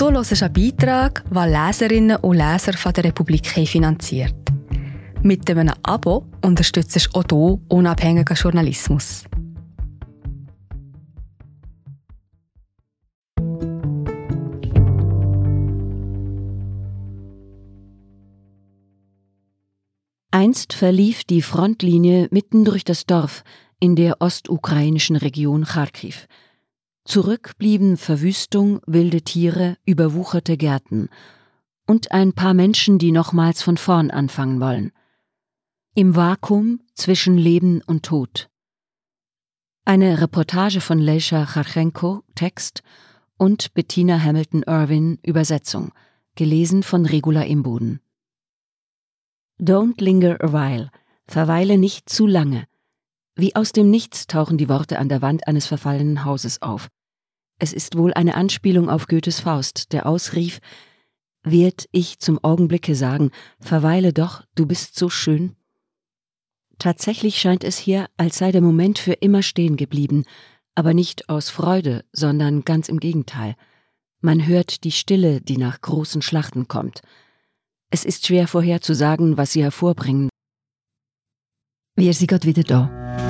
Du hörst einen Beitrag, den Leserinnen und Leser von der Republik finanziert. Mit einem Abo unterstützt du auch du unabhängigen Journalismus. Einst verlief die Frontlinie mitten durch das Dorf in der ostukrainischen Region Kharkiv. Zurück blieben Verwüstung, wilde Tiere, überwucherte Gärten und ein paar Menschen, die nochmals von vorn anfangen wollen. Im Vakuum zwischen Leben und Tod. Eine Reportage von Leisha Charchenko, Text, und Bettina Hamilton Irwin, Übersetzung, gelesen von Regula Imboden. Don't linger a while, verweile nicht zu lange. Wie aus dem Nichts tauchen die Worte an der Wand eines verfallenen Hauses auf. Es ist wohl eine Anspielung auf Goethes Faust, der ausrief, Werd ich zum Augenblicke sagen, verweile doch, du bist so schön? Tatsächlich scheint es hier, als sei der Moment für immer stehen geblieben, aber nicht aus Freude, sondern ganz im Gegenteil. Man hört die Stille, die nach großen Schlachten kommt. Es ist schwer vorherzusagen, was sie hervorbringen. Wir sind gerade wieder da.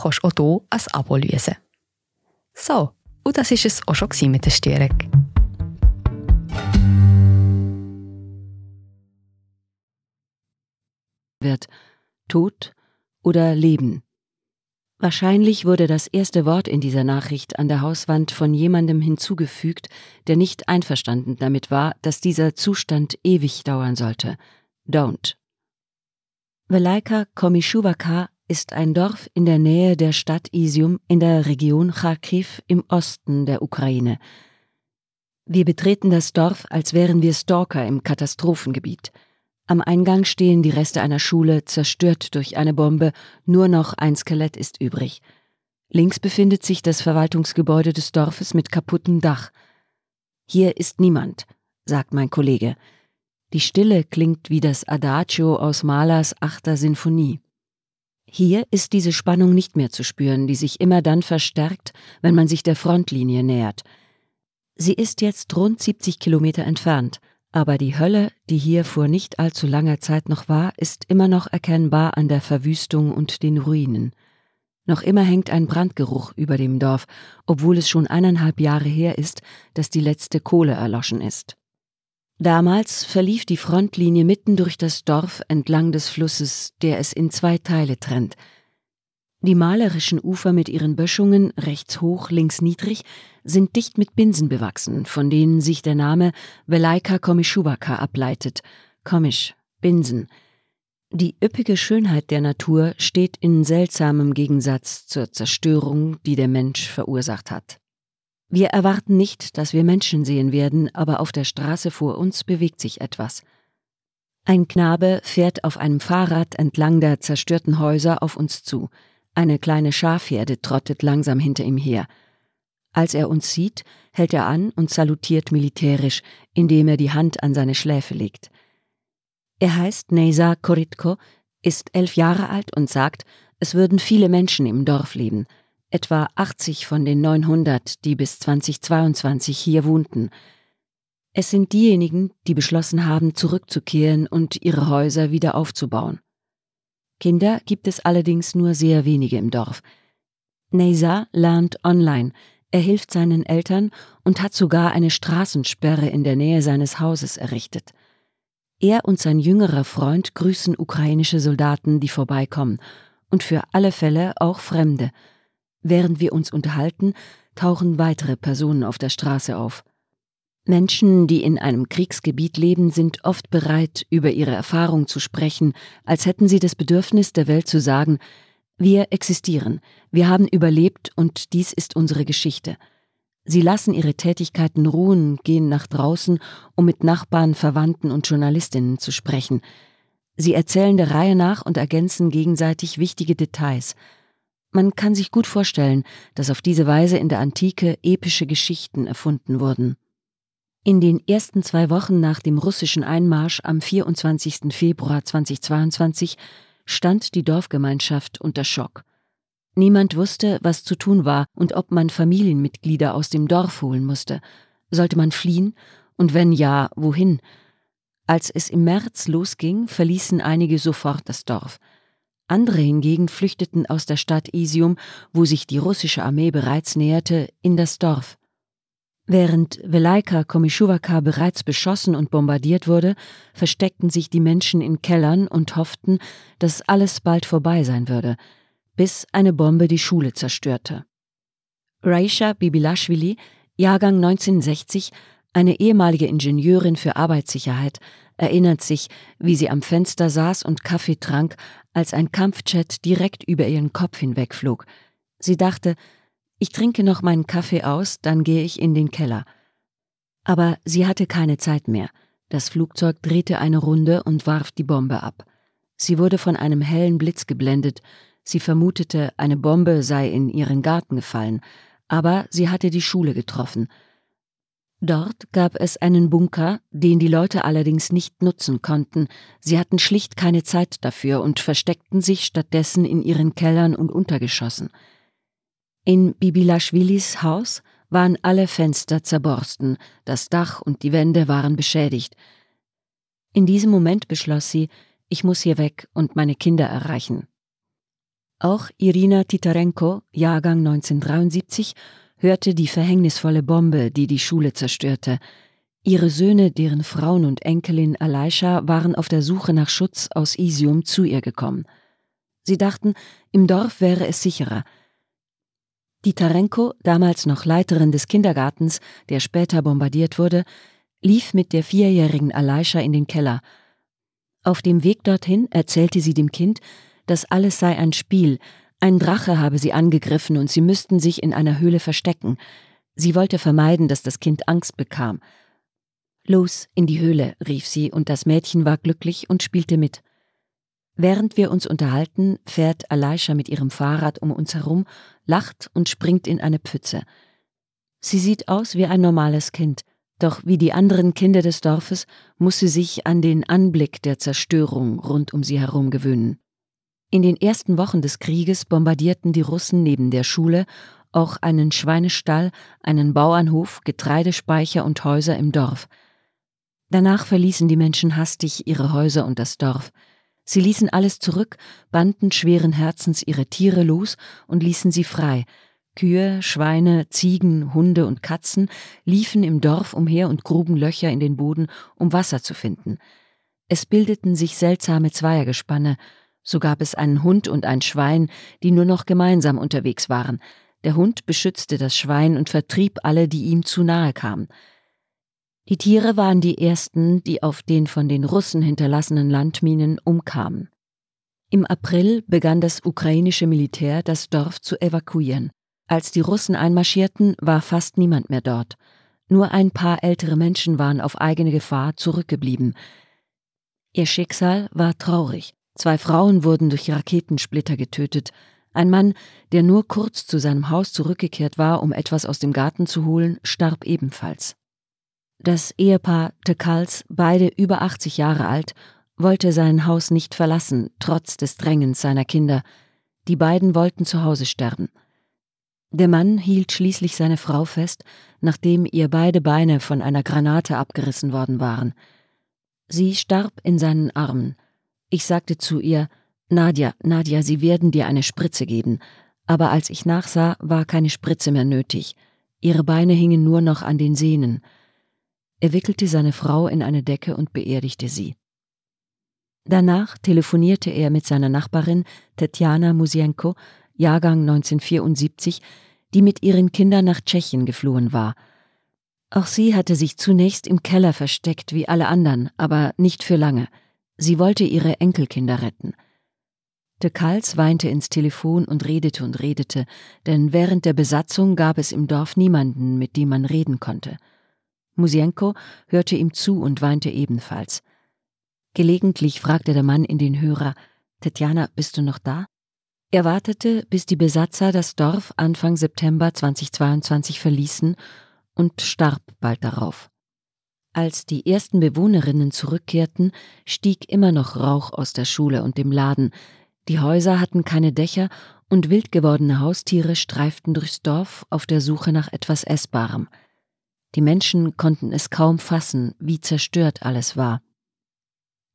kannst du auch hier ein Abo lösen. So, und das war es auch schon mit der Störung. Wird Tod oder Leben? Wahrscheinlich wurde das erste Wort in dieser Nachricht an der Hauswand von jemandem hinzugefügt, der nicht einverstanden damit war, dass dieser Zustand ewig dauern sollte. Don't. Velaika Komischuwaka ist ein Dorf in der Nähe der Stadt Isium in der Region Kharkiv im Osten der Ukraine. Wir betreten das Dorf, als wären wir Stalker im Katastrophengebiet. Am Eingang stehen die Reste einer Schule, zerstört durch eine Bombe, nur noch ein Skelett ist übrig. Links befindet sich das Verwaltungsgebäude des Dorfes mit kaputtem Dach. Hier ist niemand, sagt mein Kollege. Die Stille klingt wie das Adagio aus Mahlers achter Sinfonie. Hier ist diese Spannung nicht mehr zu spüren, die sich immer dann verstärkt, wenn man sich der Frontlinie nähert. Sie ist jetzt rund 70 Kilometer entfernt, aber die Hölle, die hier vor nicht allzu langer Zeit noch war, ist immer noch erkennbar an der Verwüstung und den Ruinen. Noch immer hängt ein Brandgeruch über dem Dorf, obwohl es schon eineinhalb Jahre her ist, dass die letzte Kohle erloschen ist. Damals verlief die Frontlinie mitten durch das Dorf entlang des Flusses, der es in zwei Teile trennt – die malerischen Ufer mit ihren Böschungen, rechts hoch, links niedrig, sind dicht mit Binsen bewachsen, von denen sich der Name Velaika Komischuwaka ableitet. Komisch, Binsen. Die üppige Schönheit der Natur steht in seltsamem Gegensatz zur Zerstörung, die der Mensch verursacht hat. Wir erwarten nicht, dass wir Menschen sehen werden, aber auf der Straße vor uns bewegt sich etwas. Ein Knabe fährt auf einem Fahrrad entlang der zerstörten Häuser auf uns zu. Eine kleine Schafherde trottet langsam hinter ihm her. Als er uns sieht, hält er an und salutiert militärisch, indem er die Hand an seine Schläfe legt. Er heißt Neza Koritko, ist elf Jahre alt und sagt, es würden viele Menschen im Dorf leben, etwa 80 von den 900, die bis 2022 hier wohnten. Es sind diejenigen, die beschlossen haben, zurückzukehren und ihre Häuser wieder aufzubauen. Kinder gibt es allerdings nur sehr wenige im Dorf. Neysa lernt online, er hilft seinen Eltern und hat sogar eine Straßensperre in der Nähe seines Hauses errichtet. Er und sein jüngerer Freund grüßen ukrainische Soldaten, die vorbeikommen, und für alle Fälle auch Fremde. Während wir uns unterhalten, tauchen weitere Personen auf der Straße auf. Menschen, die in einem Kriegsgebiet leben, sind oft bereit, über ihre Erfahrung zu sprechen, als hätten sie das Bedürfnis der Welt zu sagen, Wir existieren, wir haben überlebt und dies ist unsere Geschichte. Sie lassen ihre Tätigkeiten ruhen, gehen nach draußen, um mit Nachbarn, Verwandten und Journalistinnen zu sprechen. Sie erzählen der Reihe nach und ergänzen gegenseitig wichtige Details. Man kann sich gut vorstellen, dass auf diese Weise in der Antike epische Geschichten erfunden wurden. In den ersten zwei Wochen nach dem russischen Einmarsch am 24. Februar 2022 stand die Dorfgemeinschaft unter Schock. Niemand wusste, was zu tun war und ob man Familienmitglieder aus dem Dorf holen musste. Sollte man fliehen? Und wenn ja, wohin? Als es im März losging, verließen einige sofort das Dorf. Andere hingegen flüchteten aus der Stadt Isium, wo sich die russische Armee bereits näherte, in das Dorf. Während Velaika Komischuwaka bereits beschossen und bombardiert wurde, versteckten sich die Menschen in Kellern und hofften, dass alles bald vorbei sein würde – bis eine Bombe die Schule zerstörte. Raisha Bibilashvili, Jahrgang 1960, eine ehemalige Ingenieurin für Arbeitssicherheit, erinnert sich, wie sie am Fenster saß und Kaffee trank, als ein Kampfjet direkt über ihren Kopf hinwegflog. Sie dachte, ich trinke noch meinen Kaffee aus, dann gehe ich in den Keller. Aber sie hatte keine Zeit mehr. Das Flugzeug drehte eine Runde und warf die Bombe ab. Sie wurde von einem hellen Blitz geblendet, Sie vermutete, eine Bombe sei in ihren Garten gefallen, aber sie hatte die Schule getroffen. Dort gab es einen Bunker, den die Leute allerdings nicht nutzen konnten, sie hatten schlicht keine Zeit dafür und versteckten sich stattdessen in ihren Kellern und Untergeschossen. In Bibilaschwilis Haus waren alle Fenster zerborsten, das Dach und die Wände waren beschädigt. In diesem Moment beschloss sie, ich muss hier weg und meine Kinder erreichen. Auch Irina Titarenko, Jahrgang 1973, hörte die verhängnisvolle Bombe, die die Schule zerstörte. Ihre Söhne, deren Frauen und Enkelin Aleisha waren auf der Suche nach Schutz aus Isium zu ihr gekommen. Sie dachten, im Dorf wäre es sicherer. Titarenko, damals noch Leiterin des Kindergartens, der später bombardiert wurde, lief mit der vierjährigen Aleisha in den Keller. Auf dem Weg dorthin erzählte sie dem Kind, das alles sei ein Spiel, ein Drache habe sie angegriffen und sie müssten sich in einer Höhle verstecken. Sie wollte vermeiden, dass das Kind Angst bekam. Los, in die Höhle, rief sie, und das Mädchen war glücklich und spielte mit. Während wir uns unterhalten, fährt Aleisha mit ihrem Fahrrad um uns herum, lacht und springt in eine Pfütze. Sie sieht aus wie ein normales Kind, doch wie die anderen Kinder des Dorfes muss sie sich an den Anblick der Zerstörung rund um sie herum gewöhnen. In den ersten Wochen des Krieges bombardierten die Russen neben der Schule auch einen Schweinestall, einen Bauernhof, Getreidespeicher und Häuser im Dorf. Danach verließen die Menschen hastig ihre Häuser und das Dorf. Sie ließen alles zurück, banden schweren Herzens ihre Tiere los und ließen sie frei. Kühe, Schweine, Ziegen, Hunde und Katzen liefen im Dorf umher und gruben Löcher in den Boden, um Wasser zu finden. Es bildeten sich seltsame Zweiergespanne, so gab es einen Hund und ein Schwein, die nur noch gemeinsam unterwegs waren. Der Hund beschützte das Schwein und vertrieb alle, die ihm zu nahe kamen. Die Tiere waren die ersten, die auf den von den Russen hinterlassenen Landminen umkamen. Im April begann das ukrainische Militär, das Dorf zu evakuieren. Als die Russen einmarschierten, war fast niemand mehr dort. Nur ein paar ältere Menschen waren auf eigene Gefahr zurückgeblieben. Ihr Schicksal war traurig. Zwei Frauen wurden durch Raketensplitter getötet. Ein Mann, der nur kurz zu seinem Haus zurückgekehrt war, um etwas aus dem Garten zu holen, starb ebenfalls. Das Ehepaar Tekals, beide über 80 Jahre alt, wollte sein Haus nicht verlassen, trotz des Drängens seiner Kinder. Die beiden wollten zu Hause sterben. Der Mann hielt schließlich seine Frau fest, nachdem ihr beide Beine von einer Granate abgerissen worden waren. Sie starb in seinen Armen. Ich sagte zu ihr, Nadja, Nadja, Sie werden dir eine Spritze geben. Aber als ich nachsah, war keine Spritze mehr nötig. Ihre Beine hingen nur noch an den Sehnen. Er wickelte seine Frau in eine Decke und beerdigte sie. Danach telefonierte er mit seiner Nachbarin Tetjana Musienko, Jahrgang 1974, die mit ihren Kindern nach Tschechien geflohen war. Auch sie hatte sich zunächst im Keller versteckt wie alle anderen, aber nicht für lange. Sie wollte ihre Enkelkinder retten. De Kals weinte ins Telefon und redete und redete, denn während der Besatzung gab es im Dorf niemanden, mit dem man reden konnte. Musienko hörte ihm zu und weinte ebenfalls. Gelegentlich fragte der Mann in den Hörer, Tetjana, bist du noch da? Er wartete, bis die Besatzer das Dorf Anfang September 2022 verließen und starb bald darauf. Als die ersten Bewohnerinnen zurückkehrten, stieg immer noch Rauch aus der Schule und dem Laden, die Häuser hatten keine Dächer und wild gewordene Haustiere streiften durchs Dorf auf der Suche nach etwas Essbarem. Die Menschen konnten es kaum fassen, wie zerstört alles war.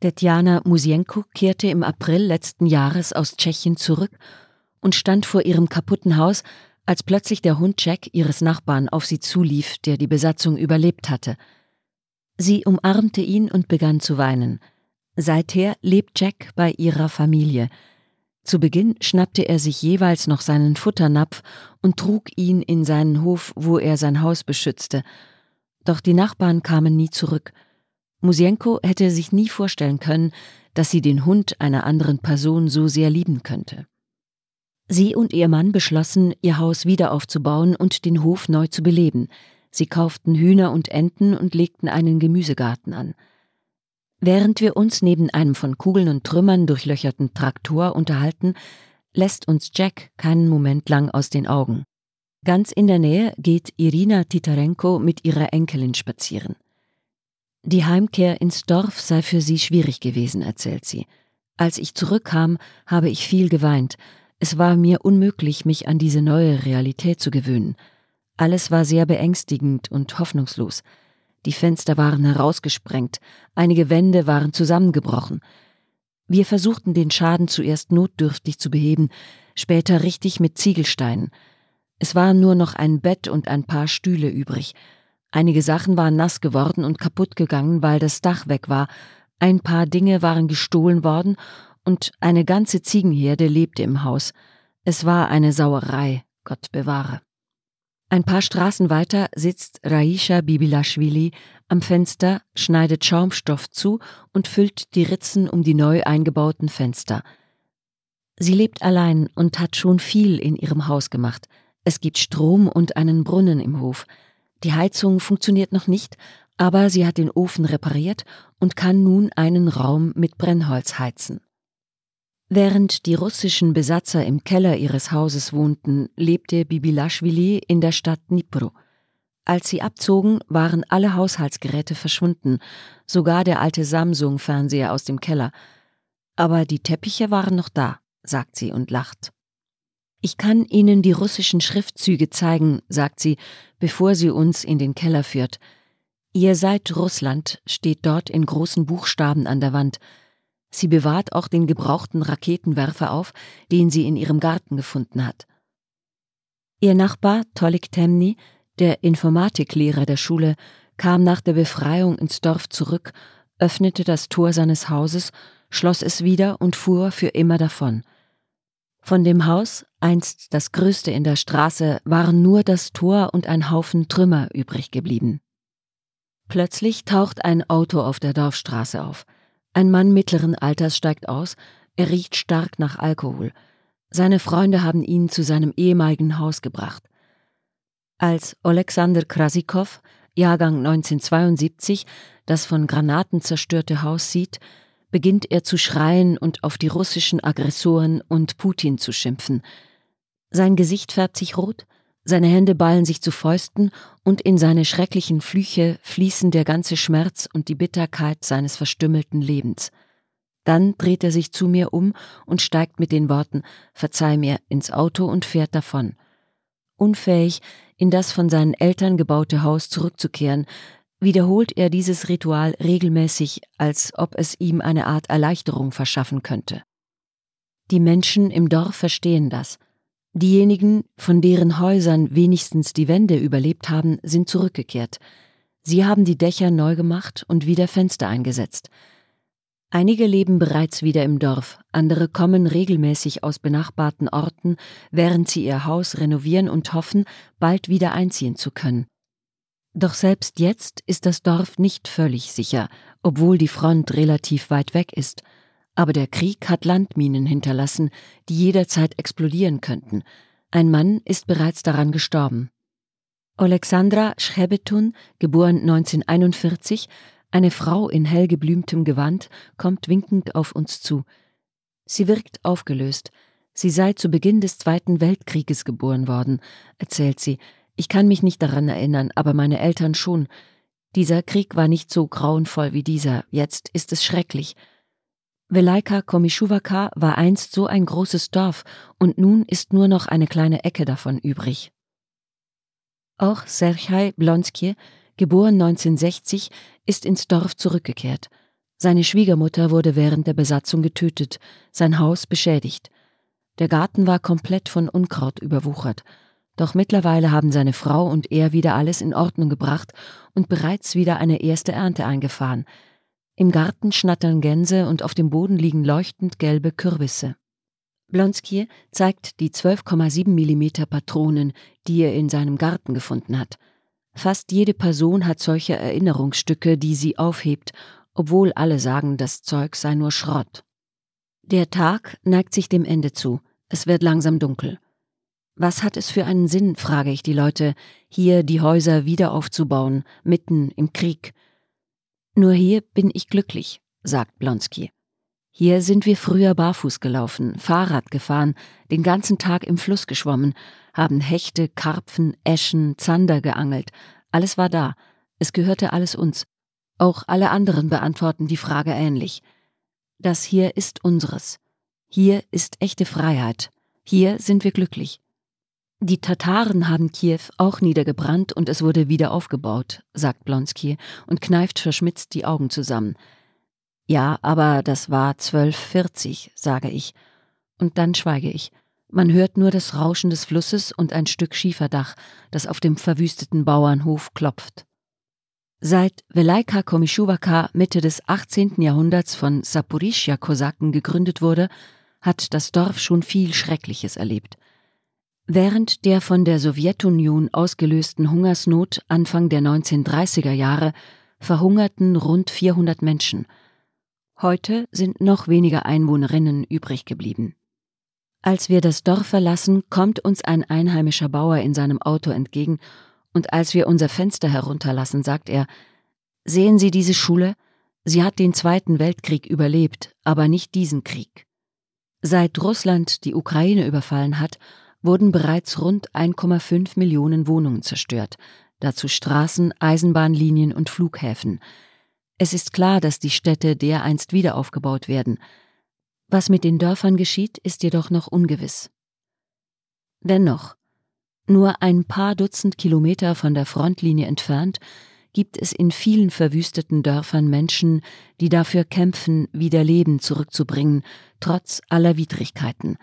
Tetjana Musienko kehrte im April letzten Jahres aus Tschechien zurück und stand vor ihrem kaputten Haus, als plötzlich der Hund Jack ihres Nachbarn auf sie zulief, der die Besatzung überlebt hatte. Sie umarmte ihn und begann zu weinen. Seither lebt Jack bei ihrer Familie – zu Beginn schnappte er sich jeweils noch seinen Futternapf und trug ihn in seinen Hof, wo er sein Haus beschützte. Doch die Nachbarn kamen nie zurück. Musienko hätte sich nie vorstellen können, dass sie den Hund einer anderen Person so sehr lieben könnte. Sie und ihr Mann beschlossen, ihr Haus wieder aufzubauen und den Hof neu zu beleben. Sie kauften Hühner und Enten und legten einen Gemüsegarten an. Während wir uns neben einem von Kugeln und Trümmern durchlöcherten Traktor unterhalten, lässt uns Jack keinen Moment lang aus den Augen. Ganz in der Nähe geht Irina Titarenko mit ihrer Enkelin spazieren. Die Heimkehr ins Dorf sei für sie schwierig gewesen, erzählt sie. Als ich zurückkam, habe ich viel geweint. Es war mir unmöglich, mich an diese neue Realität zu gewöhnen. Alles war sehr beängstigend und hoffnungslos. Die Fenster waren herausgesprengt, einige Wände waren zusammengebrochen. Wir versuchten den Schaden zuerst notdürftig zu beheben, später richtig mit Ziegelsteinen. Es waren nur noch ein Bett und ein paar Stühle übrig. Einige Sachen waren nass geworden und kaputt gegangen, weil das Dach weg war. Ein paar Dinge waren gestohlen worden und eine ganze Ziegenherde lebte im Haus. Es war eine Sauerei, Gott bewahre. Ein paar Straßen weiter sitzt Raisha Bibilashvili am Fenster, schneidet Schaumstoff zu und füllt die Ritzen um die neu eingebauten Fenster. Sie lebt allein und hat schon viel in ihrem Haus gemacht. Es gibt Strom und einen Brunnen im Hof. Die Heizung funktioniert noch nicht, aber sie hat den Ofen repariert und kann nun einen Raum mit Brennholz heizen. Während die russischen Besatzer im Keller ihres Hauses wohnten, lebte Bibilashvili in der Stadt Dnipro. Als sie abzogen, waren alle Haushaltsgeräte verschwunden, sogar der alte Samsung-Fernseher aus dem Keller. Aber die Teppiche waren noch da, sagt sie und lacht. Ich kann Ihnen die russischen Schriftzüge zeigen, sagt sie, bevor sie uns in den Keller führt. Ihr seid Russland, steht dort in großen Buchstaben an der Wand. Sie bewahrt auch den gebrauchten Raketenwerfer auf, den sie in ihrem Garten gefunden hat. Ihr Nachbar Tolik Temni, der Informatiklehrer der Schule, kam nach der Befreiung ins Dorf zurück, öffnete das Tor seines Hauses, schloss es wieder und fuhr für immer davon. Von dem Haus, einst das größte in der Straße, waren nur das Tor und ein Haufen Trümmer übrig geblieben. Plötzlich taucht ein Auto auf der Dorfstraße auf – ein Mann mittleren Alters steigt aus, er riecht stark nach Alkohol. Seine Freunde haben ihn zu seinem ehemaligen Haus gebracht. Als Alexander Krasikow, Jahrgang 1972, das von Granaten zerstörte Haus sieht, beginnt er zu schreien und auf die russischen Aggressoren und Putin zu schimpfen. Sein Gesicht färbt sich rot, seine Hände ballen sich zu Fäusten, und in seine schrecklichen Flüche fließen der ganze Schmerz und die Bitterkeit seines verstümmelten Lebens. Dann dreht er sich zu mir um und steigt mit den Worten Verzeih mir ins Auto und fährt davon. Unfähig, in das von seinen Eltern gebaute Haus zurückzukehren, wiederholt er dieses Ritual regelmäßig, als ob es ihm eine Art Erleichterung verschaffen könnte. Die Menschen im Dorf verstehen das – Diejenigen, von deren Häusern wenigstens die Wände überlebt haben, sind zurückgekehrt. Sie haben die Dächer neu gemacht und wieder Fenster eingesetzt. Einige leben bereits wieder im Dorf, andere kommen regelmäßig aus benachbarten Orten, während sie ihr Haus renovieren und hoffen, bald wieder einziehen zu können. Doch selbst jetzt ist das Dorf nicht völlig sicher, obwohl die Front relativ weit weg ist. Aber der Krieg hat Landminen hinterlassen, die jederzeit explodieren könnten. Ein Mann ist bereits daran gestorben. Alexandra Schrebetun, geboren 1941, eine Frau in hellgeblümtem Gewand, kommt winkend auf uns zu. Sie wirkt aufgelöst. Sie sei zu Beginn des Zweiten Weltkrieges geboren worden, erzählt sie. Ich kann mich nicht daran erinnern, aber meine Eltern schon. Dieser Krieg war nicht so grauenvoll wie dieser, jetzt ist es schrecklich. Velaika Komischuwaka war einst so ein großes Dorf und nun ist nur noch eine kleine Ecke davon übrig. Auch Serchai Blonsky, geboren 1960, ist ins Dorf zurückgekehrt. Seine Schwiegermutter wurde während der Besatzung getötet, sein Haus beschädigt. Der Garten war komplett von Unkraut überwuchert. Doch mittlerweile haben seine Frau und er wieder alles in Ordnung gebracht und bereits wieder eine erste Ernte eingefahren. Im Garten schnattern Gänse und auf dem Boden liegen leuchtend gelbe Kürbisse. Blonsky zeigt die 12,7 mm Patronen, die er in seinem Garten gefunden hat. Fast jede Person hat solche Erinnerungsstücke, die sie aufhebt, obwohl alle sagen, das Zeug sei nur Schrott. Der Tag neigt sich dem Ende zu. Es wird langsam dunkel. Was hat es für einen Sinn, frage ich die Leute, hier die Häuser wieder aufzubauen, mitten im Krieg? Nur hier bin ich glücklich, sagt Blonsky. Hier sind wir früher barfuß gelaufen, Fahrrad gefahren, den ganzen Tag im Fluss geschwommen, haben Hechte, Karpfen, Eschen, Zander geangelt. Alles war da. Es gehörte alles uns. Auch alle anderen beantworten die Frage ähnlich. Das hier ist unseres. Hier ist echte Freiheit. Hier sind wir glücklich. Die Tataren haben Kiew auch niedergebrannt und es wurde wieder aufgebaut, sagt Blonsky und kneift verschmitzt die Augen zusammen. Ja, aber das war 1240, sage ich. Und dann schweige ich. Man hört nur das Rauschen des Flusses und ein Stück Schieferdach, das auf dem verwüsteten Bauernhof klopft. Seit Velaika Komischuwaka Mitte des 18. Jahrhunderts von Saporischja-Kosaken gegründet wurde, hat das Dorf schon viel Schreckliches erlebt. Während der von der Sowjetunion ausgelösten Hungersnot Anfang der 1930er Jahre verhungerten rund 400 Menschen – Heute sind noch weniger Einwohnerinnen übrig geblieben. Als wir das Dorf verlassen, kommt uns ein einheimischer Bauer in seinem Auto entgegen, und als wir unser Fenster herunterlassen, sagt er Sehen Sie diese Schule? Sie hat den Zweiten Weltkrieg überlebt, aber nicht diesen Krieg. Seit Russland die Ukraine überfallen hat, wurden bereits rund 1,5 Millionen Wohnungen zerstört, dazu Straßen, Eisenbahnlinien und Flughäfen. Es ist klar, dass die Städte dereinst wieder aufgebaut werden. Was mit den Dörfern geschieht, ist jedoch noch ungewiss. Dennoch, nur ein paar Dutzend Kilometer von der Frontlinie entfernt, gibt es in vielen verwüsteten Dörfern Menschen, die dafür kämpfen, wieder Leben zurückzubringen, trotz aller Widrigkeiten.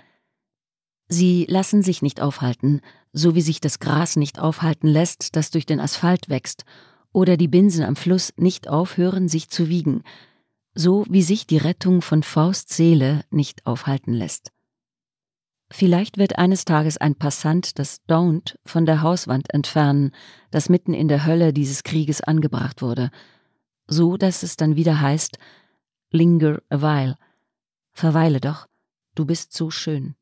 Sie lassen sich nicht aufhalten, so wie sich das Gras nicht aufhalten lässt, das durch den Asphalt wächst, oder die Binsen am Fluss nicht aufhören, sich zu wiegen, so wie sich die Rettung von Fausts Seele nicht aufhalten lässt. Vielleicht wird eines Tages ein Passant das Don't von der Hauswand entfernen, das mitten in der Hölle dieses Krieges angebracht wurde, so dass es dann wieder heißt Linger a while. Verweile doch, du bist so schön.